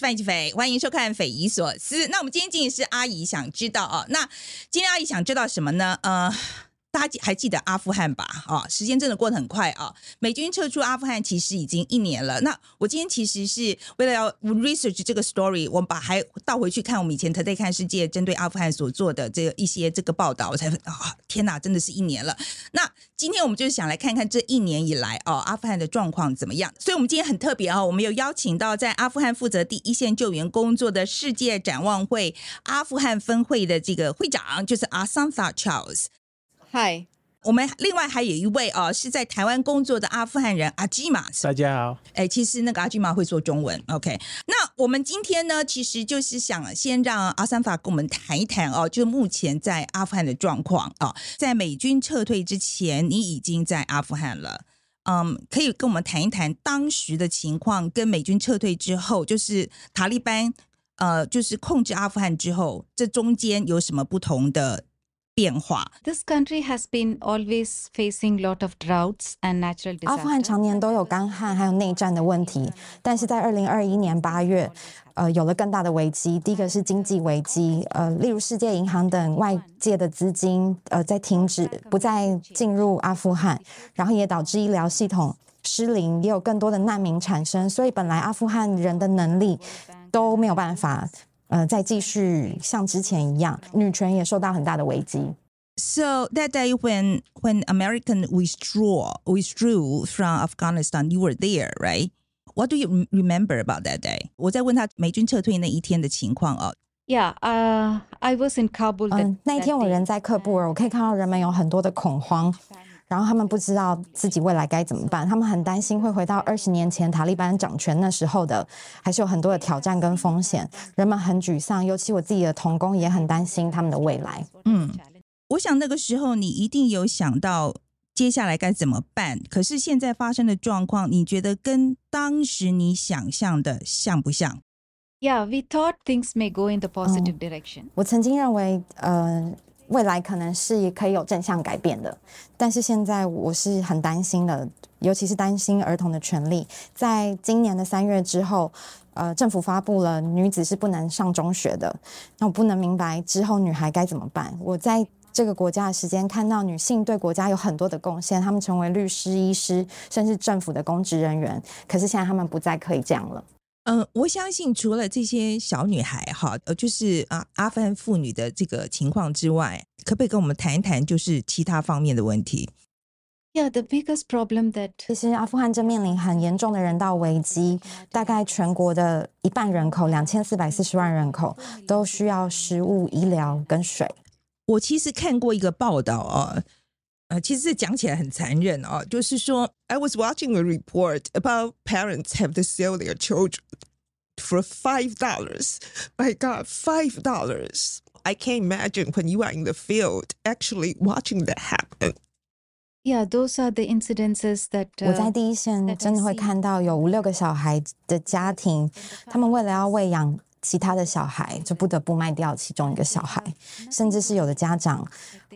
是范吉斐，欢迎收看《匪夷所思》。那我们今天进行是阿姨想知道哦，那今天阿姨想知道什么呢？呃。大家还记得阿富汗吧？啊，时间真的过得很快啊！美军撤出阿富汗其实已经一年了。那我今天其实是为了要 research 这个 story，我们把还倒回去看我们以前 Today 看世界针对阿富汗所做的这个一些这个报道，我才啊，天哪，真的是一年了。那今天我们就是想来看看这一年以来哦，阿富汗的状况怎么样？所以，我们今天很特别哦，我们有邀请到在阿富汗负责第一线救援工作的世界展望会阿富汗分会的这个会长，就是阿桑萨 Charles。嗨，我们另外还有一位哦，是在台湾工作的阿富汗人阿基玛。大家好，哎，其实那个阿基玛会说中文。OK，那我们今天呢，其实就是想先让阿三法跟我们谈一谈哦，就目前在阿富汗的状况啊。在美军撤退之前，你已经在阿富汗了，嗯，可以跟我们谈一谈当时的情况，跟美军撤退之后，就是塔利班呃，就是控制阿富汗之后，这中间有什么不同的？变化。This country has been always facing lot of droughts and natural disasters. 阿富汗常年都有干旱还有内战的问题，但是在二零二一年八月，呃，有了更大的危机。第一个是经济危机，呃，例如世界银行等外界的资金呃在停止，不再进入阿富汗，然后也导致医疗系统失灵，也有更多的难民产生。所以本来阿富汗人的能力都没有办法。呃，再继续像之前一样，女权也受到很大的危机。So that day when when American withdraw withdrew from Afghanistan, you were there, right? What do you remember about that day? 我在问他美军撤退那一天的情况哦。Yeah, uh, I was in Kabul. 嗯，那一天我人在喀布尔，我可以看到人们有很多的恐慌。然后他们不知道自己未来该怎么办，他们很担心会回到二十年前塔利班掌权那时候的，还是有很多的挑战跟风险，人们很沮丧，尤其我自己的童工也很担心他们的未来。嗯，我想那个时候你一定有想到接下来该怎么办，可是现在发生的状况，你觉得跟当时你想象的像不像？Yeah, we thought things may go in the positive direction. 我曾经认为，呃。未来可能是可以有正向改变的，但是现在我是很担心的，尤其是担心儿童的权利。在今年的三月之后，呃，政府发布了女子是不能上中学的，那我不能明白之后女孩该怎么办。我在这个国家的时间看到女性对国家有很多的贡献，她们成为律师、医师，甚至政府的公职人员，可是现在她们不再可以这样了。嗯，我相信除了这些小女孩哈，呃，就是啊，阿富汗妇女的这个情况之外，可不可以跟我们谈一谈，就是其他方面的问题？Yeah, the biggest problem that 其实阿富汗正面临很严重的人道危机，大概全国的一半人口，两千四百四十万人口都需要食物、医疗跟水。我其实看过一个报道啊。呃，其实这讲起来很残忍哦，就是说，I was watching a report about parents have to sell their children for five dollars. My God, five dollars! I can't imagine when you are in the field actually watching that happen. Yeah, those are the incidences that 我在第一线真的会看到有五六个小孩的家庭，他们为了要喂养 其他的小孩就不得不卖掉其中一个小孩，甚至是有的家长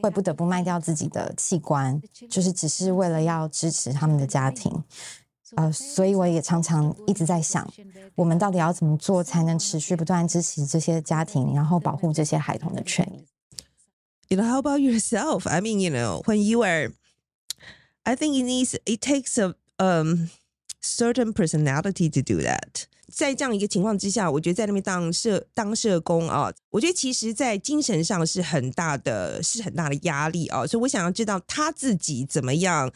会不得不卖掉自己的器官，就是只是为了要支持他们的家庭。呃，所以我也常常一直在想，我们到底要怎么做才能持续不断支持这些家庭，然后保护这些孩童的权益？You know, how about yourself? I mean, you know, when you are, I think it needs, it takes a um certain personality to do that. 在这样一个情况之下，我觉得在那边当社当社工啊，我觉得其实，在精神上是很大的，是很大的压力啊。所以我想要知道他自己怎么样，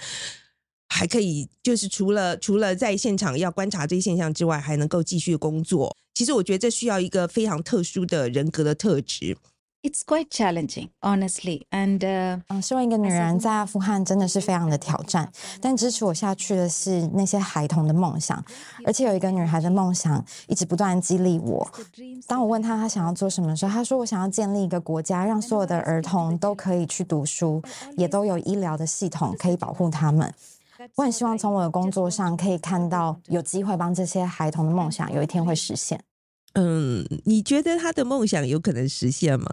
还可以就是除了除了在现场要观察这些现象之外，还能够继续工作。其实我觉得这需要一个非常特殊的人格的特质。It's quite challenging, honestly. And 嗯，身为一个女人，在阿富汗真的是非常的挑战。但支持我下去的是那些孩童的梦想，而且有一个女孩的梦想一直不断激励我。当我问她她想要做什么的时候，她说：“我想要建立一个国家，让所有的儿童都可以去读书，也都有医疗的系统可以保护他们。”我很希望从我的工作上可以看到有机会帮这些孩童的梦想有一天会实现。嗯，你觉得他的梦想有可能实现吗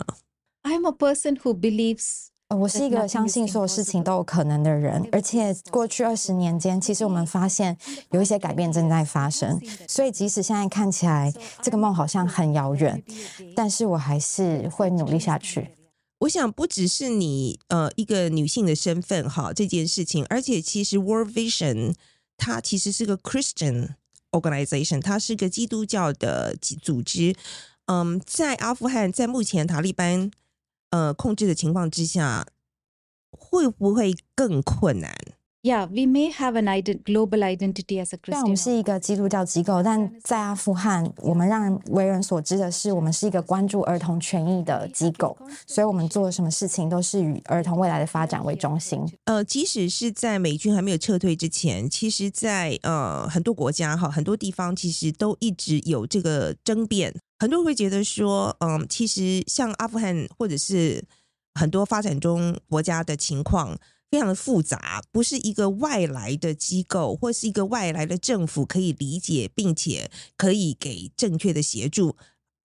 ？I'm a person who believes 呃我是一个相信所有事情都有可能的人，而且过去二十年间，其实我们发现有一些改变正在发生。所以即使现在看起来这个梦好像很遥远，但是我还是会努力下去。我想不只是你呃一个女性的身份哈这件事情，而且其实 World Vision 它其实是个 Christian organization，它是个基督教的组织。嗯，在阿富汗，在目前塔利班呃控制的情况之下，会不会更困难？Yeah, we may have an ident- global identity as a 虽然我们 Christian. 是一个基督教机构，但在阿富汗，我们让人为人所知的是，我们是一个关注儿童权益的机构，所以我们做什么事情都是以儿童未来的发展为中心。呃，即使是在美军还没有撤退之前，其实在，呃很多国家哈，很多地方其实都一直有这个争辩。很多人会觉得说，嗯，其实像阿富汗或者是很多发展中国家的情况非常的复杂，不是一个外来的机构或是一个外来的政府可以理解，并且可以给正确的协助。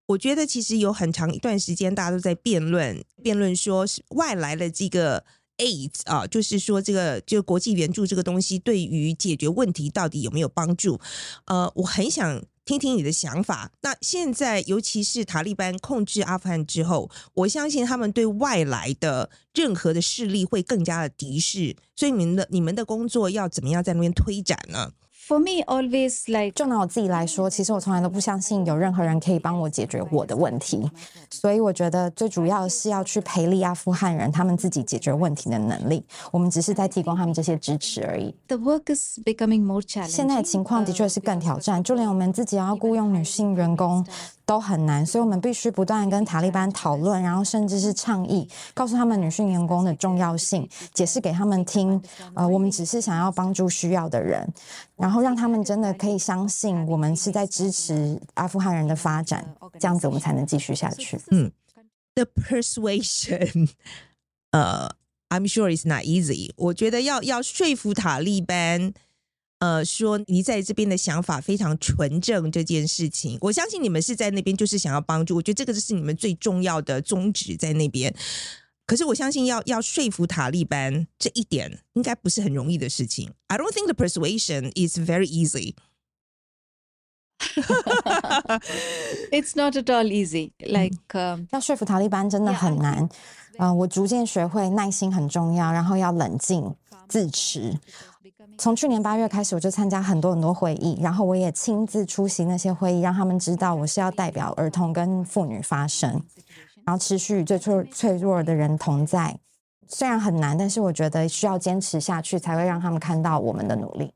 我觉得其实有很长一段时间，大家都在辩论，辩论说是外来的这个 aid 啊，就是说这个就国际援助这个东西对于解决问题到底有没有帮助？呃，我很想听听你的想法。那现在尤其是塔利班控制阿富汗之后，我相信他们对外来的任何的势力会更加的敌视，所以你们的你们的工作要怎么样在那边推展呢？For me, always like 就拿我自己来说，其实我从来都不相信有任何人可以帮我解决我的问题，所以我觉得最主要的是要去培力阿富汗人他们自己解决问题的能力。我们只是在提供他们这些支持而已。the work is becoming more challenging. 现在的情况的确是更挑战，就连我们自己要雇佣女性员工都很难，所以我们必须不断跟塔利班讨论，然后甚至是倡议，告诉他们女性员工的重要性，解释给他们听。呃，我们只是想要帮助需要的人，然后让他们真的可以相信我们是在支持阿富汗人的发展，这样子我们才能继续下去。嗯 The persuasion，呃、i m sure it's not easy。我觉得要要说服塔利班，呃，说你在这边的想法非常纯正这件事情，我相信你们是在那边就是想要帮助，我觉得这个就是你们最重要的宗旨在那边。可是我相信要要说服塔利班这一点应该不是很容易的事情。I don't think the persuasion is very easy。It's not at all easy. Like, um, 要说服塔利班真的很难。呃，我逐渐学会耐心很重要，然后要冷静、自持。从去年八月开始，我就参加很多很多会议，然后我也亲自出席那些会议，让他们知道我是要代表儿童跟妇女发声，然后持续与最脆脆弱的人同在。虽然很难，但是我觉得需要坚持下去，才会让他们看到我们的努力。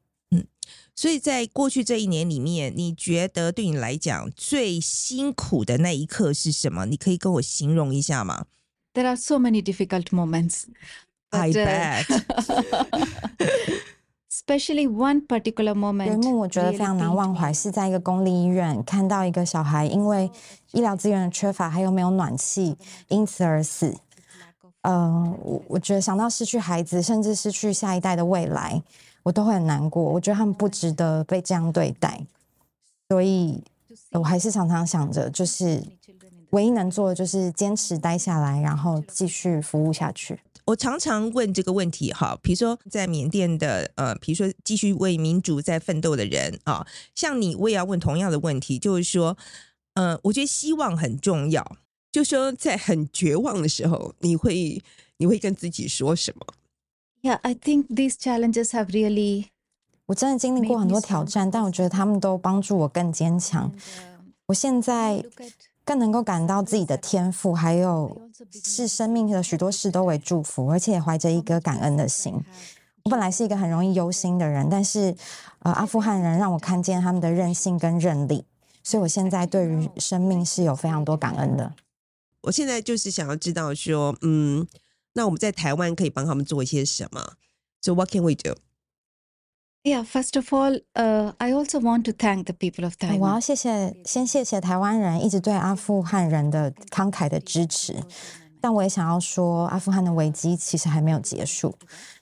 所以在过去这一年里面，你觉得对你来讲最辛苦的那一刻是什么？你可以跟我形容一下吗 there are so many difficult moments.？I But, uh, bet，especially one particular moment. 幕我觉得非常难忘怀，是在一个公立医院看到一个小孩因为医疗资源的缺乏，还有没有暖气，因此而死。呃，我我觉得想到失去孩子，甚至失去下一代的未来，我都会很难过。我觉得他们不值得被这样对待，所以我还是常常想着，就是唯一能做的就是坚持待下来，然后继续服务下去。我常常问这个问题哈，比如说在缅甸的呃，比如说继续为民主在奋斗的人啊，像你，我也要问同样的问题，就是说，呃，我觉得希望很重要。就说在很绝望的时候，你会你会跟自己说什么？Yeah, I think these challenges have really 我真的经历过很多挑战，但我觉得他们都帮助我更坚强。我现在 look at 更能够感到自己的天赋，还有视生命的许多事都为祝福，而且也怀着一颗感恩的心。我本来是一个很容易忧心的人，但是呃，阿富汗人让我看见他们的韧性跟韧力，所以我现在对于生命是有非常多感恩的。我现在就是想要知道说，嗯，那我们在台湾可以帮他们做一些什么？So what can we do？Yeah, first of all, uh, I also want to thank the people of 呃我要 Taiwan. 谢谢，先谢谢台湾人一直对阿富汗人的慷慨的支持，但我也想要说，阿富汗的危机其实还没有结束。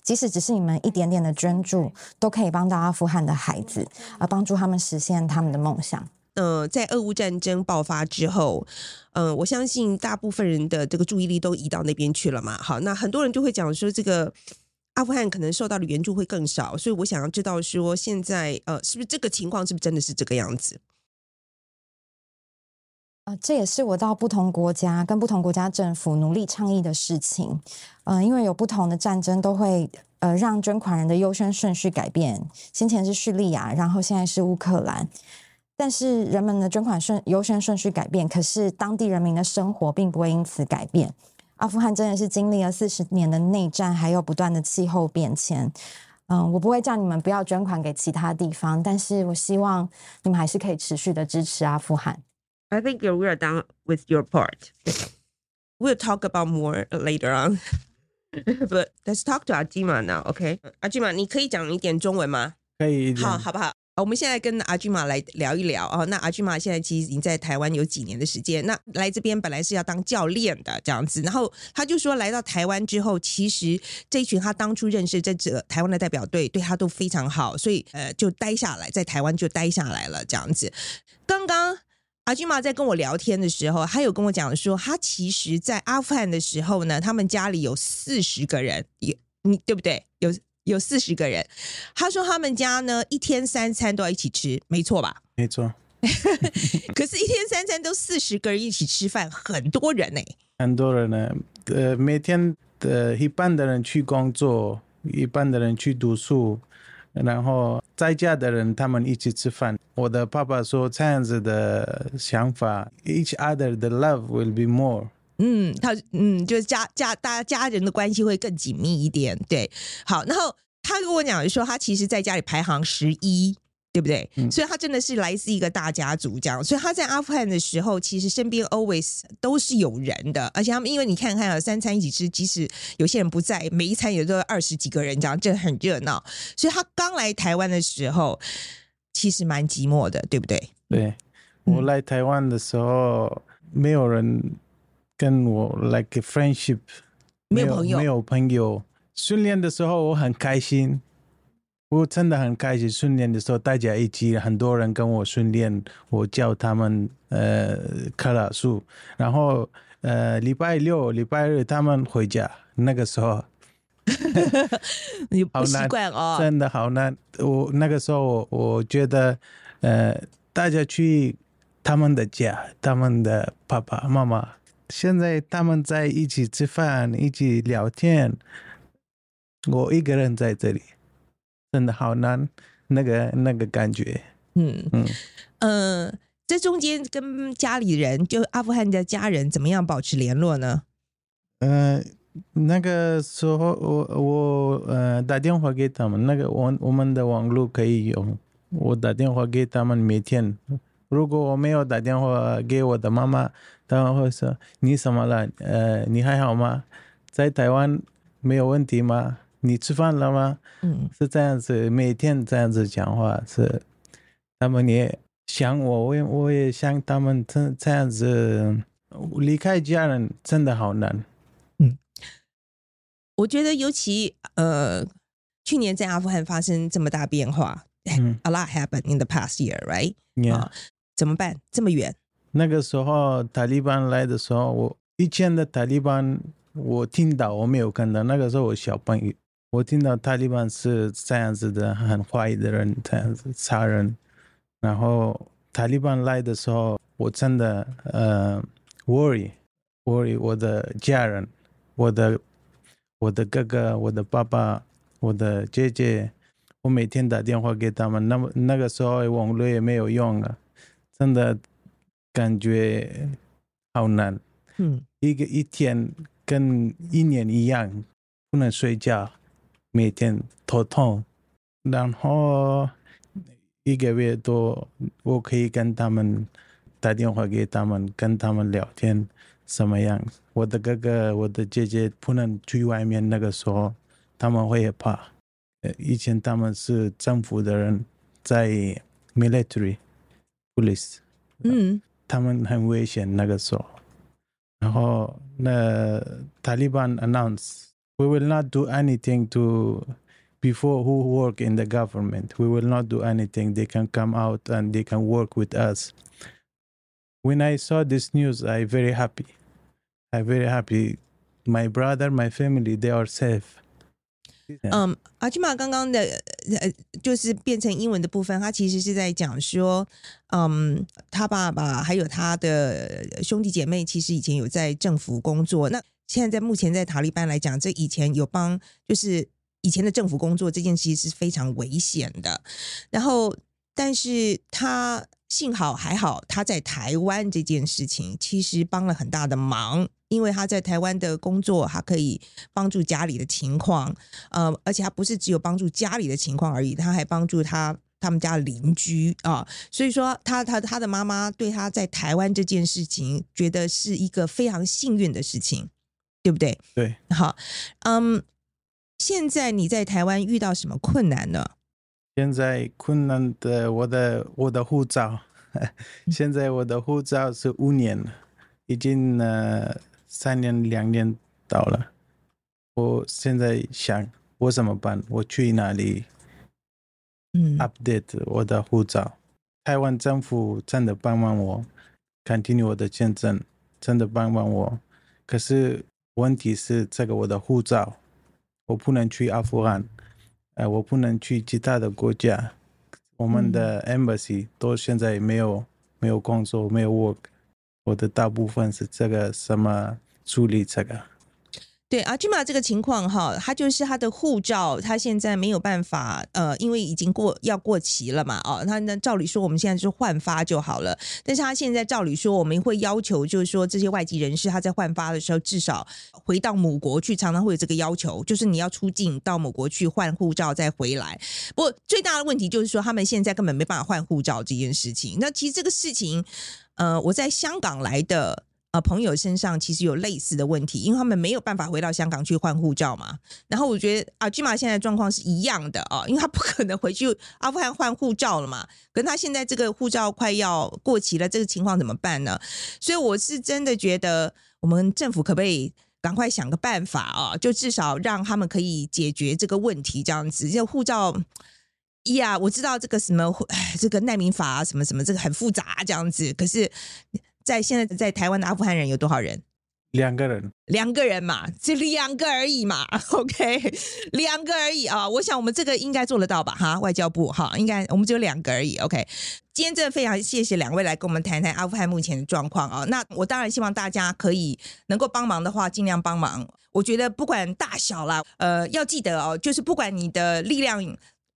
即使只是你们一点点的捐助，都可以帮到阿富汗的孩子，而帮助他们实现他们的梦想。呃，在俄乌战争爆发之后，呃，我相信大部分人的这个注意力都移到那边去了嘛。好，那很多人就会讲说，这个阿富汗可能受到的援助会更少，所以我想要知道说，现在呃，是不是这个情况是不是真的是这个样子？呃，这也是我到不同国家跟不同国家政府努力倡议的事情。嗯、因为有不同的战争都会呃让捐款人的优先顺序改变，先前是叙利亚，然后现在是乌克兰。但是人们的捐款顺优先顺序改变，可是当地人民的生活并不会因此改变。阿富汗真的是经历了四十年的内战，还有不断的气候变迁。嗯，我不会叫你们不要捐款给其他地方，但是我希望你们还是可以持续的支持阿富汗。I think you're, we are done with your part. We'll talk about more later on. But let's talk to Ajima now, OK? Ajima，，你可以讲一点中文吗？可以好，好不好？我们现在跟阿俊玛来聊一聊哦。那阿俊玛现在其实已经在台湾有几年的时间，那来这边本来是要当教练的这样子，然后他就说来到台湾之后，其实这一群他当初认识这这台湾的代表队对他都非常好，所以呃就待下来，在台湾就待下来了这样子。刚刚阿俊玛在跟我聊天的时候，他有跟我讲说，他其实在阿富汗的时候呢，他们家里有四十个人，有你对不对？有有四十个人。他说他们家呢一天三餐都要一起吃，没错吧？没错，可是，一天三餐都四十个人一起吃饭，很多人呢、很多人呢，呃，每天的一半的人去工作，一半的人去读书，然后在家的人他们一起吃饭。我的爸爸说这样子的想法，each other 的 love will be more。嗯，他嗯，就是家家大家家人的关系会更紧密一点。对，好，然后他跟我讲说，他其实在家里排行十一。对不对？嗯所以他真的是来自一个大家族这样，所以他在阿富汗的时候，其实身边 always 都是有人的，而且他们因为你看看啊，三餐一起吃，即使有些人不在，每一餐也都有二十几个人这样，这很热闹。所以他刚来台湾的时候，其实蛮寂寞的，对不对？对，我来台湾的时候，没有人跟我 like friendship，没有朋友没有朋友。训练的时候我很开心，我真的很开心。训练的时候大家一起，很多人跟我训练，我教他们呃克拉数，然后呃礼拜六、礼拜日他们回家，那个时候 你不习好难惯哦。真的好难。我那个时候我我觉得，呃，大家去他们的家，他们的爸爸妈妈，现在他们在一起吃饭，一起聊天，我一个人在这里，真的好难，那个那个感觉，嗯嗯呃，这中间跟家里人，就阿富汗的家人，怎么样保持联络呢？呃。那个时候我我呃打电话给他们，那个我我们的网络可以用，我打电话给他们每天。如果我没有打电话给我的妈妈，他们会说你怎么了？呃，你还好吗？在台湾没有问题吗？你吃饭了吗？嗯是这样子，每天这样子讲话，是他们也想我，我也我也想他们这这样子离开家人真的好难。嗯我觉得尤其呃，去年在阿富汗发生这么大变化、嗯 a lot happened in the past year, right？Yeah. 啊怎么办？这么远？那个时候塔利班来的时候，我以前的塔利班我听到我没有看到，那个时候我小朋友，我听到塔利班是这样子的，很坏的人，这样子杀人。然后塔利班来的时候，我真的呃 worry worry 我的家人，我的我的哥哥，我的爸爸，我的姐姐，我每天打电话给他们。那么那个时候网络也没有用啊，真的感觉好难。嗯一个一天跟一年一样，不能睡觉，每天头痛，然后一个月多，我可以跟他们打电话给他们，跟他们聊天，什么样？我的哥哥、我的姐姐不能去外面，那个时候他们会怕。呃，以前他们是政府的人，在 military police，嗯他们很危险那个时候。然后那 Taliban announce we will not do anything to before who work in the government. We will not do anything. They can come out and they can work with us. When I saw this news, I very happy. I very happy. My brother, my family, they are safe. 嗯，阿基玛刚刚的呃，就是变成英文的部分，他其实是在讲说，嗯，他爸爸还有他的兄弟姐妹，其实以前有在政府工作。那现在在目前在塔利班来讲，这以前有帮，就是以前的政府工作这件事是非常危险的。然后，但是他幸好还好，他在台湾这件事情其实帮了很大的忙。因为他在台湾的工作，他可以帮助家里的情况，呃，而且他不是只有帮助家里的情况而已，他还帮助他他们家的邻居啊。所以说，他他他的妈妈对他在台湾这件事情，觉得是一个非常幸运的事情，对不对？对，好，嗯，现在你在台湾遇到什么困难呢？现在困难的我的我的护照，现在我的护照是五年了，已经呃三年两年到了。我现在想我怎么办？我去哪里嗯 update 我的护照？台湾政府真的帮帮我，continue 我的签证，真的帮帮我。可是问题是这个我的护照，我不能去阿富汗，呃，我不能去其他的国家。我们的 embassy 都现在没有没有工作，没有 work。我的大部分是这个什么处理这个。对阿基玛这个情况哈，他就是他的护照，他现在没有办法，呃，因为已经过要过期了嘛，哦，他那照理说我们现在就换发就好了，但是他现在照理说我们会要求，就是说这些外籍人士他在换发的时候至少回到母国去，常常会有这个要求，就是你要出境到母国去换护照再回来。不过最大的问题就是说他们现在根本没办法换护照这件事情。那其实这个事情，呃，我在香港来的。呃，朋友身上其实有类似的问题，因为他们没有办法回到香港去换护照嘛。然后我觉得啊，居马现在状况是一样的啊，因为他不可能回去阿富汗换护照了嘛。可是他现在这个护照快要过期了，这个情况怎么办呢？所以我是真的觉得，我们政府可不可以赶快想个办法啊？就至少让他们可以解决这个问题，这样子，这护照。呀，我知道这个什么，这个难民法啊，什么什么，这个很复杂，这样子。可是。在现在在台湾的阿富汗人有多少人？两个人，两个人嘛，就两个而已嘛。OK，两个而已啊。我想我们这个应该做得到吧？哈，外交部哈，应该我们只有两个而已。OK，今天真的非常谢谢两位来跟我们谈谈阿富汗目前的状况啊。那我当然希望大家可以能够帮忙的话，尽量帮忙。我觉得不管大小啦，呃，要记得哦，就是不管你的力量。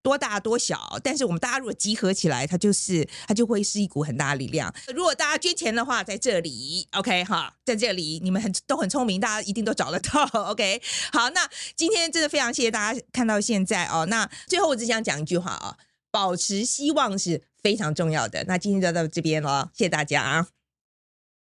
多大多小，但是我们大家如果集合起来，它就是它就会是一股很大的力量。如果大家捐钱的话，在这里，OK 哈，在这里你们很都很聪明，大家一定都找得到。OK，好，那今天真的非常谢谢大家看到现在哦。那最后我只想讲一句话啊，保持希望是非常重要的。那今天就到这边了，谢谢大家啊。